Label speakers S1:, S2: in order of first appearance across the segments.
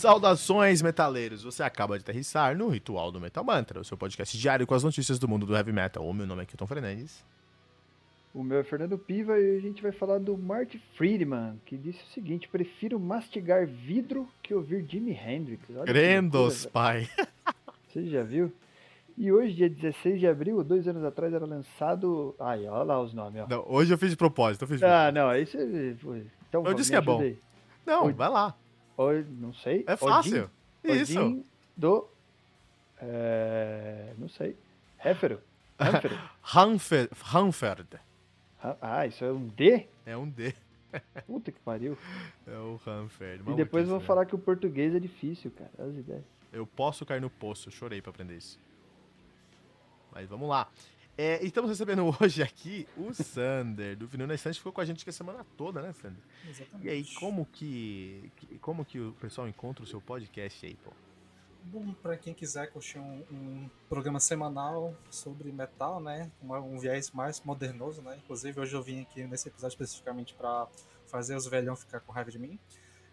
S1: Saudações, metaleiros! Você acaba de aterrissar no Ritual do Metal Mantra, o seu podcast diário com as notícias do mundo do heavy metal. O meu nome é Kilton Fernandes.
S2: O meu é Fernando Piva e a gente vai falar do Marty Friedman, que disse o seguinte: prefiro mastigar vidro que ouvir Jimi Hendrix.
S1: Olha loucura, pai.
S2: Você já viu? E hoje, dia 16 de abril, dois anos atrás, era lançado. Ai, olha lá os nomes, ó.
S1: Não, hoje eu fiz de propósito. Eu fiz de
S2: propósito. Ah, não, aí você.
S1: Então, eu disse que é bom. Não, o... vai lá.
S2: O... Não sei.
S1: É fácil. Odin, Isso.
S2: Odin do. É... Não sei. Héfero.
S1: Hanferd. Hanferd.
S2: Ah, isso é um D?
S1: É um D.
S2: Puta que pariu.
S1: É o Hanferd.
S2: E depois vão falar que o português é difícil, cara. As ideias.
S1: Eu posso cair no poço. Chorei pra aprender isso. Mas vamos lá. É, estamos recebendo hoje aqui o Sander, do Vinil na Estante, ficou com a gente aqui a semana toda, né, Sander?
S3: Exatamente.
S1: E aí, como que, como que o pessoal encontra o seu podcast aí, pô?
S3: Bom, para quem quiser curtir um, um, programa semanal sobre metal, né, um, um viés mais modernoso, né, inclusive hoje eu vim aqui nesse episódio especificamente para fazer os velhão ficar com raiva de mim.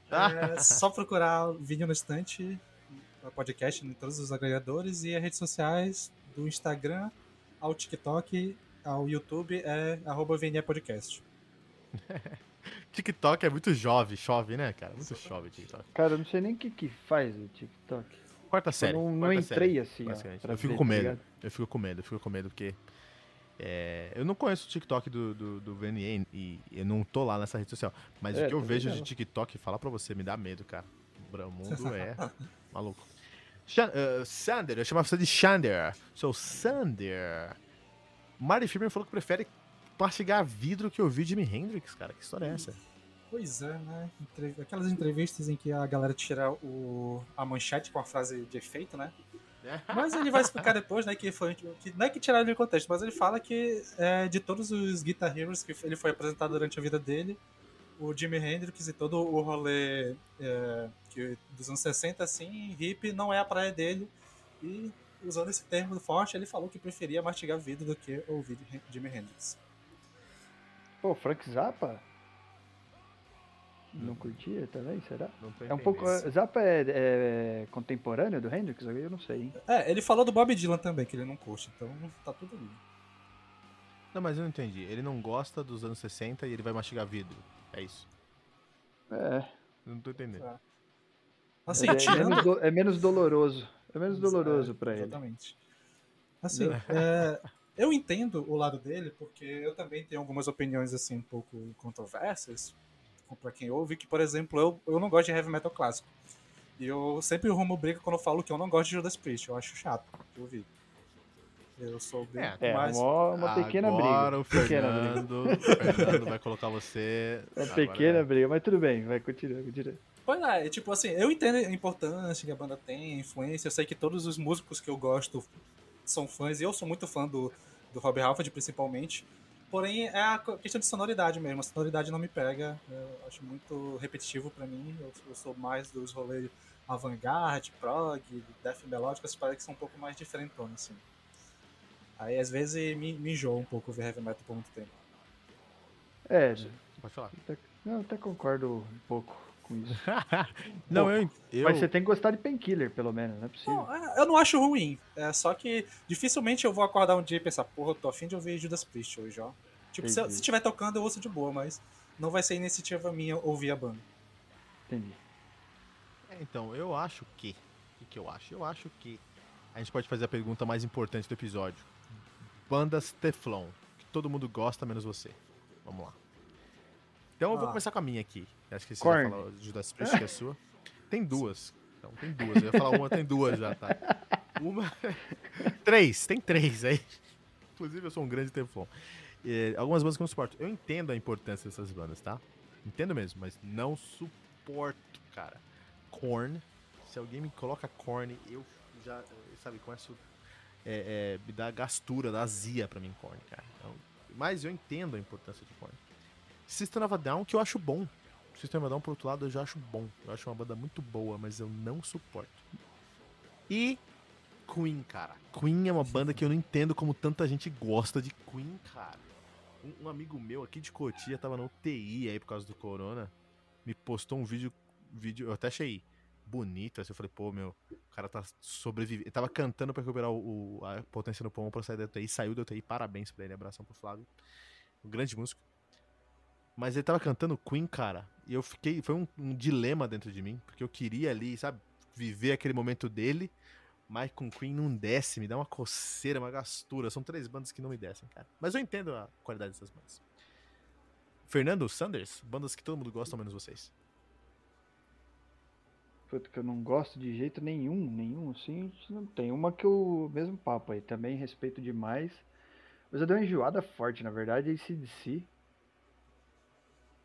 S3: É só procurar Vinil na Estante, podcast em todos os agregadores e as redes sociais do Instagram ao TikTok, ao YouTube é arroba Podcast.
S1: TikTok é muito jovem, chove, né, cara? Muito chove TikTok.
S2: Cara, eu não sei nem o que, que faz o TikTok.
S1: Quarta série.
S2: Eu não,
S1: não
S2: entrei
S1: série,
S2: assim, ó,
S1: Eu fico com tá medo. eu fico com medo, eu fico com medo porque. É, eu não conheço o TikTok do, do, do VNA e eu não tô lá nessa rede social. Mas é, o que eu vejo de TikTok, falar pra você, me dá medo, cara. O mundo é maluco. Uh, Sander, eu chamava você de Shander. Sou Sander. Marty Freeman falou que prefere mastigar vidro que ouvir Jimi Hendrix, cara. Que história é essa?
S3: Pois é, né? Aquelas entrevistas em que a galera tira o... a manchete com a frase de efeito, né? É. Mas ele vai explicar depois, né, que foi. Que, não é que tiraram ele do contexto, mas ele fala que é, de todos os Guitar Heroes que ele foi apresentado durante a vida dele, o Jimi Hendrix e todo o rolê é, que dos anos 60, assim, hip não é a praia dele. E usando esse termo forte, ele falou que preferia mastigar vidro do que ouvir Jimi Hendrix.
S2: Pô, Frank Zappa? Não curtia também, será?
S1: é
S2: um pouco. Isso. Zappa é, é, contemporâneo do Hendrix? Eu não sei, hein?
S3: É, ele falou do Bob Dylan também, que ele não curte, então tá tudo ali.
S1: Não, mas eu não entendi. Ele não gosta dos anos 60 e ele vai mastigar vidro. É isso.
S2: É.
S1: Não tô entendendo. É.
S2: Assim, é, tirando... é, menos do, é, menos doloroso. É menos doloroso para ele.
S3: Exatamente. Assim, é, eu entendo o lado dele, porque eu também tenho algumas opiniões assim um pouco controversas para quem ouve, que, por exemplo, eu, eu não gosto de heavy metal clássico. E eu sempre rumo briga quando eu falo que eu não gosto de Judas Priest. Eu acho chato de ouvir. Eu sou bem
S2: é, mais... uma, uma pequena
S1: Agora
S2: briga.
S1: O Fernando, pequena Fernando vai colocar você.
S2: É uma pequena briga, mas tudo bem, vai continuar, continua.
S3: Pois é, tipo assim, eu entendo a importância que a banda tem, a influência. Eu sei que todos os músicos que eu gosto são fãs, e eu sou muito fã do, do Rob Halford, principalmente. Porém, é a questão de sonoridade mesmo. A sonoridade não me pega. Eu acho muito repetitivo para mim. Eu, eu, sou mais dos rolês avant-garde, prog, death melódico, essas paradas que são um pouco mais diferentonas, assim. Aí às vezes me, me enjoa um pouco ver heavy metal por muito tempo.
S2: É,
S1: pode falar.
S2: Até, não, até concordo um pouco com isso.
S1: não, eu, eu,
S2: Mas você tem que gostar de Painkiller, pelo menos, não é possível.
S3: Não, é, eu não acho ruim. É só que dificilmente eu vou acordar um dia e pensar, porra, eu tô afim de ouvir Judas Priest hoje, ó. Tipo, se, se tiver tocando, eu ouço de boa, mas não vai ser iniciativa minha ouvir a banda.
S2: Entendi.
S1: É, então, eu acho que. O que eu acho? Eu acho que a gente pode fazer a pergunta mais importante do episódio bandas Teflon, que todo mundo gosta, menos você. Vamos lá. Então eu vou ah. começar com a minha aqui. Acho que você Korn. vai falar Judas Priest, que é sua. Tem duas. Então, tem duas. Eu ia falar uma, tem duas já, tá? Uma. três, tem três aí. Inclusive, eu sou um grande Teflon. E, algumas bandas que eu não suporto. Eu entendo a importância dessas bandas, tá? Entendo mesmo, mas não suporto, cara. Korn. Se alguém me coloca Korn, eu já, sabe, começo é, é, me dá gastura, dá azia pra mim, Korn, cara. Então, mas eu entendo a importância de Korn. System of a Down, que eu acho bom. System of a Down, por outro lado, eu já acho bom. Eu acho uma banda muito boa, mas eu não suporto. E Queen, cara. Queen é uma banda que eu não entendo como tanta gente gosta de Queen, cara. Um, um amigo meu aqui de Cotia tava no UTI aí por causa do corona. Me postou um vídeo, vídeo eu até achei bonito. Assim, eu falei, pô, meu, o cara tá sobrevivendo. Ele tava cantando pra recuperar o, o, a potência no pulmão pra sair da UTI. Saiu da UTI, parabéns pra ele, abração pro Flávio. Um grande músico. Mas ele tava cantando Queen, cara. E eu fiquei. Foi um, um dilema dentro de mim, porque eu queria ali, sabe, viver aquele momento dele. Mas com Queen não desce, me dá uma coceira, uma gastura. São três bandas que não me descem, cara. Mas eu entendo a qualidade dessas bandas. Fernando Sanders, bandas que todo mundo gosta, menos vocês.
S2: Puta, que eu não gosto de jeito nenhum, nenhum, assim, não tem. Uma que eu, mesmo papo aí, também respeito demais. Mas eu dei uma enjoada forte, na verdade, é ACDC.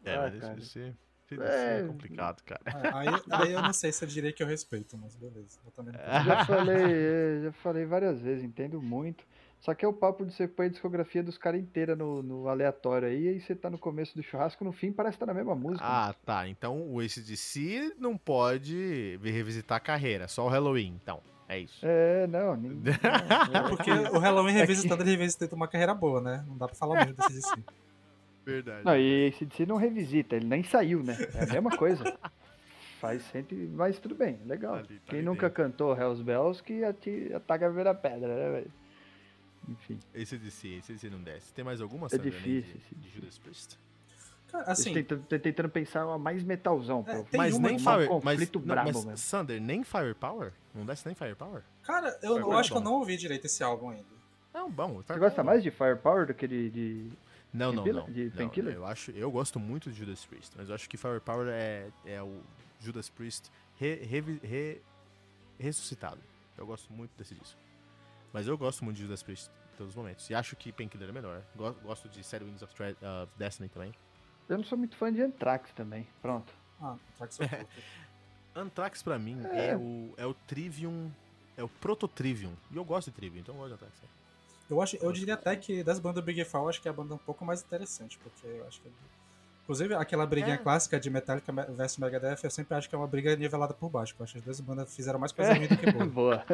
S1: É, ah, mas ACDC, é... é complicado, cara.
S3: É, aí, aí, eu não sei se eu diria que eu respeito, mas beleza. Eu também
S2: não já falei, já falei várias vezes, entendo muito. Só que é o papo de você pôr a discografia dos caras inteira no, no, aleatório aí, aí você tá no começo do churrasco, no fim parece que tá na mesma música.
S1: Ah, né? tá. Então o ACDC não pode revisitar a carreira, só o Halloween, então. É isso.
S2: É, não. Nem, não
S3: é porque o Halloween revisitando, é que... ele revisita uma carreira boa, né? Não dá pra falar mesmo do ACDC.
S1: Verdade.
S2: Não, e ACDC não revisita, ele nem saiu, né? É a mesma coisa. Faz sempre, mas tudo bem, legal. Ali, tá Quem nunca dentro. cantou Hells Bells que ataca a primeira pedra, né, velho? Enfim.
S1: Esse DC, esse DC não desce. Tem mais alguma
S2: É difícil.
S1: De, de Judas Priest?
S2: Cara, assim, tentando, tô tentando pensar uma mais metalzão.
S1: É, mas nem Fire, conflito mas, brabo não, mas Sander, nem Firepower? Não desce nem Firepower?
S3: Cara, eu, eu acho que eu não ouvi direito esse álbum ainda.
S1: Não, bom.
S2: Você gosta mais de Firepower do que de... de...
S1: Não, não, não. De não eu, acho, eu gosto muito de Judas Priest, mas eu acho que Firepower é, é o Judas Priest re, re, re, ressuscitado. Eu gosto muito desse disco. Mas eu gosto muito de Judas Priest em todos os momentos. E acho que Painkiller é melhor. Gosto de Sad Wings of uh, Destiny também.
S2: Eu não sou muito fã de Anthrax também. Pronto.
S3: Ah, Anthrax é
S1: Anthrax pra mim é. é. o, é o Trivium. É o Proto-Trivium. E eu gosto de Trivium, então eu gosto de Anthrax. É.
S3: Eu, acho, eu diria até que das bandas Big Fall, acho que é a banda um pouco mais interessante, porque eu acho que Inclusive, aquela briguinha é. clássica de Metallica vs Megadeth, eu sempre acho que é uma briga nivelada por baixo. Eu acho que as duas bandas fizeram mais coisa ruim do que boa.
S2: boa.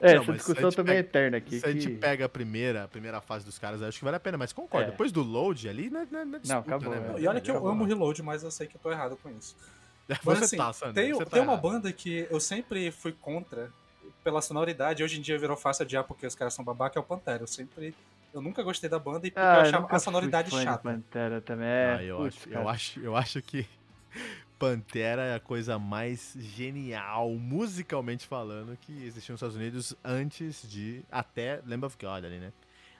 S2: é, não, essa discussão também é pega, é eterna aqui.
S1: Se que... a gente pega a primeira, a primeira fase dos caras, acho que vale a pena, mas concordo. É. Depois do load ali, não, não, não,
S2: não acabou. Né,
S3: e olha que eu amo Reload, mas eu sei que eu tô errado com isso. Mas, Você assim, tá, Sandro, tem, tá tem uma banda que eu sempre fui contra pela sonoridade, hoje em dia virou fácil adiar porque os caras são babaca, é o Pantera. Eu sempre eu nunca gostei da banda e porque ah, eu achava a sonoridade chata.
S2: Pantera também. É.
S1: Ah, eu, acho, eu, acho, eu acho que Pantera é a coisa mais genial, musicalmente falando, que existiu nos Estados Unidos antes de até Lamb of God ali, né?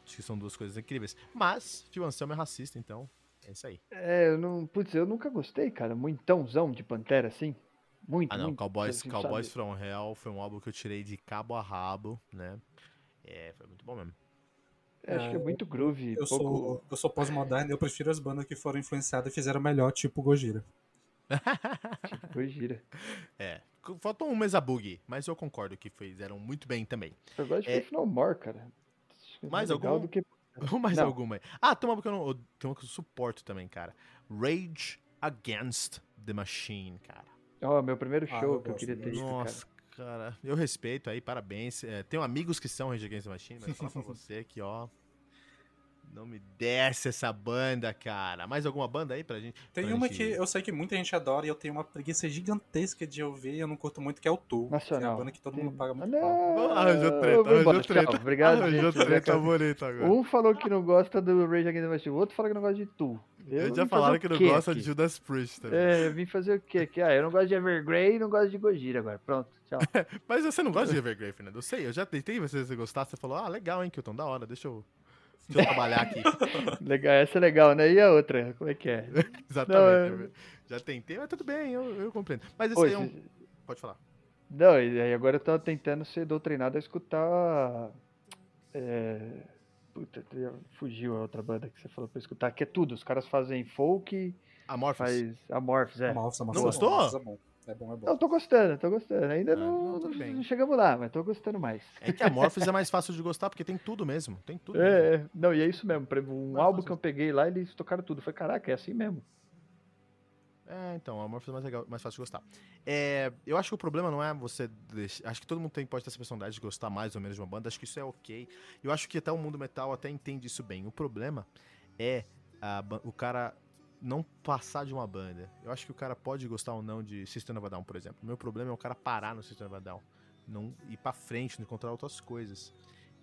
S1: Acho que são duas coisas incríveis. Mas, Phil Anselmo é racista, então é isso aí.
S2: É, eu não. Putz, eu nunca gostei, cara. Muitãozão de Pantera, assim. Muito,
S1: Ah, não.
S2: Muito,
S1: Cowboys, assim, Cowboys From Hell foi um álbum que eu tirei de cabo a rabo, né? É, foi muito bom mesmo.
S2: É, acho que é muito groove.
S3: Eu
S2: pouco...
S3: sou, eu sou pós-moderno eu prefiro as bandas que foram influenciadas e fizeram melhor, tipo Gojira.
S2: tipo Gojira.
S1: É. Faltou um Mesa Bug, mas eu concordo que fizeram muito bem também.
S2: Eu gosto de é... Faith No More, cara.
S1: É mais alguma? Do que... mais não. alguma. Ah, tem uma que eu não. Tem uma que eu suporto também, cara. Rage Against the Machine, cara.
S2: Ó, oh, meu primeiro ah, show ah, que eu queria ter visto,
S1: Nossa, cara, eu respeito aí, parabéns. É, tenho amigos que são Rage Against the Machine, mas fala pra você que, ó, não me desce essa banda, cara. Mais alguma banda aí pra gente?
S3: Tem
S1: pra
S3: uma
S1: gente...
S3: que eu sei que muita gente adora e eu tenho uma preguiça gigantesca de ouvir e eu não curto muito, que é o Tu.
S2: Nacional. Que é
S3: uma banda que todo mundo paga muito
S2: não,
S3: pau.
S1: Arranjou treta, arranjou treta.
S2: Obrigado,
S1: arranjou treta bonito agora.
S2: Um falou que não gosta do Rage Against the Machine, o outro falou que não gosta de Tu.
S1: Eu já falaram que não gosta de Judas Priest também.
S2: É, eu vim fazer o quê? Que, ah, eu não gosto de Evergrey e não gosto de Gojira agora. Pronto, tchau.
S1: Mas você não gosta de Evergrey, Fernando? Eu sei, eu já tentei você, gostar, você falou, ah, legal, hein, Kilton, da hora, deixa eu Deixa eu trabalhar aqui.
S2: legal, essa é legal, né? E a outra, como é que é?
S1: Exatamente. Não, é... Já tentei, mas tudo bem, eu, eu compreendo. Mas esse aí é um... Pode falar.
S2: Não, e agora eu tô tentando ser doutrinado a escutar. É... Puta, fugiu a outra banda que você falou pra escutar, que é tudo. Os caras fazem folk.
S1: Amorphis.
S2: Faz Amorphis, é.
S3: Amorphis,
S1: Amorphis. Não gostou?
S3: É bom. É bom, é bom.
S2: Eu tô gostando, tô gostando. Ainda ah, não, não, não, chegamos lá, mas tô gostando mais.
S1: É que a Morphos é mais fácil de gostar, porque tem tudo mesmo. Tem tudo.
S2: É, mesmo. É. não, e é isso mesmo. Um mais álbum fácil. que eu peguei lá, eles tocaram tudo. Foi, caraca, é assim mesmo.
S1: É, então, a Morphos é mais, legal, mais fácil de gostar. É, eu acho que o problema não é você. Deixar, acho que todo mundo tem, pode ter essa personalidade de gostar mais ou menos de uma banda. Acho que isso é ok. Eu acho que até o mundo metal até entende isso bem. O problema é a, o cara não passar de uma banda. Eu acho que o cara pode gostar ou não de System of a Down, por exemplo. O meu problema é o cara parar no System of a Down. Não ir pra frente, não encontrar outras coisas.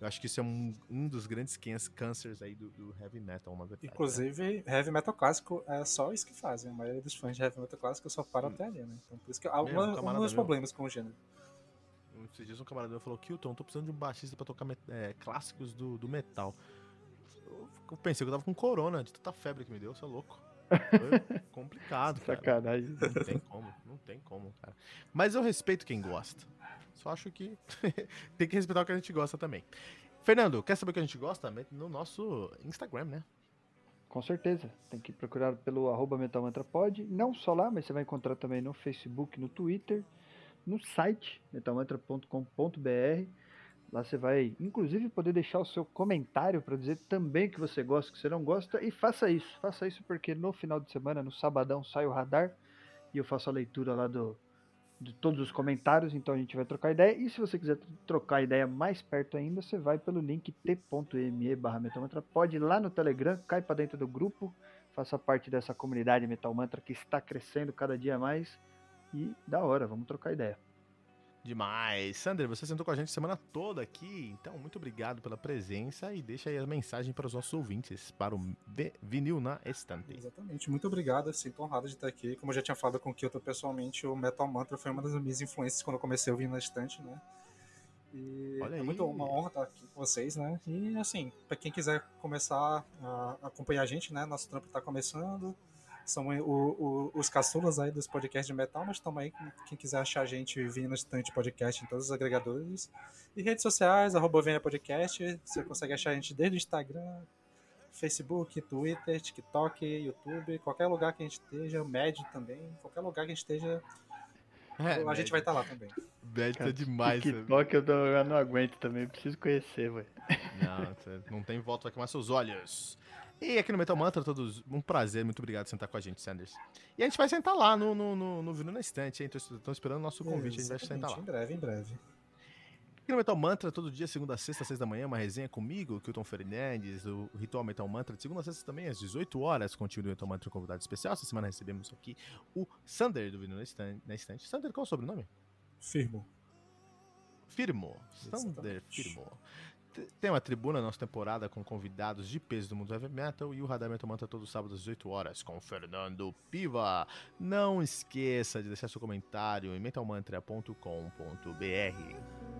S1: Eu acho que isso é um, um dos grandes cânceres aí do, do, heavy metal, verdade.
S3: Inclusive, né? heavy metal clássico é só isso que fazem. A maioria dos fãs de heavy metal clássico só para hum. até ali, né? Então, por isso que há um, um dos problemas com o gênero.
S1: Esses dias um camarada meu falou, Kilton, tô precisando de um baixista pra tocar é, clássicos do, do metal. Eu pensei que eu tava com corona, de tanta febre que me deu, você é louco. Foi complicado, cara.
S2: Sacanagem.
S1: Não tem como, não tem como, cara. Mas eu respeito quem gosta. Só acho que tem que respeitar o que a gente gosta também. Fernando, quer saber o que a gente gosta? No nosso Instagram, né?
S2: Com certeza. Tem que procurar pelo arroba metalmantrapod. Não só lá, mas você vai encontrar também no Facebook, no Twitter, no site metalmantra.com.br. Lá você vai, inclusive, poder deixar o seu comentário para dizer também que você gosta, que você não gosta. E faça isso. Faça isso porque no final de semana, no sabadão, sai o radar e eu faço a leitura lá do, de todos os comentários. Então a gente vai trocar ideia. E se você quiser trocar ideia mais perto ainda, você vai pelo link t.me barra Pode ir lá no Telegram, cai para dentro do grupo, faça parte dessa comunidade Metal Mantra que está crescendo cada dia mais. E da hora, vamos trocar ideia.
S1: Demais. Sander, você sentou com a gente semana toda aqui, então muito obrigado pela presença e deixa aí a mensagem para os nossos ouvintes, para o Vinil na Estante.
S3: Exatamente, muito obrigado, sinto honrado de estar aqui. Como eu já tinha falado com o Kyoto pessoalmente, o Metal Mantra foi uma das minhas influências quando eu comecei a ouvir na Estante, né? E Olha é muito uma honra estar aqui com vocês, né? E assim, para quem quiser começar a acompanhar a gente, né? Nosso trampo está começando são o, o, os caçulas aí dos podcasts de metal, mas também quem quiser achar a gente vindo no Estante Podcast em todos os agregadores. E redes sociais, arroba Venha Podcast, você consegue achar a gente desde o Instagram, Facebook, Twitter, TikTok, YouTube, qualquer lugar que a gente esteja, Médio também, qualquer lugar que a gente esteja, é, a gente vai estar tá lá também.
S1: Médio é demais.
S2: TikTok eu, eu, não aguento também, preciso conhecer, velho.
S1: Não, não tem volta, vai queimar seus olhos. E aqui no Metal Mantra, todos, um prazer, muito obrigado por sentar com a gente, Sanders. E a gente vai sentar lá no, no, no, no Vino na Estante, hein? Estão esperando o nosso convite, a gente vai sentar lá.
S3: Em breve, em breve.
S1: Aqui no Metal Mantra, todo dia, segunda a sexta, às seis da manhã, uma resenha comigo, Kilton Fernandes, o Ritual Metal Mantra, de segunda a sexta também, às 18 horas, com o time do Metal Mantra, um convidado especial. Essa semana recebemos aqui o Sander do Vino na Estante. Na estante. Sander, qual é o sobrenome?
S3: Firmo.
S1: Firmo. Sander Firmo. Tem uma tribuna na nossa temporada com convidados de peso do mundo heavy metal e o Radar Metal Manta todos os sábados às 18 horas com Fernando Piva. Não esqueça de deixar seu comentário em metalmantra.com.br.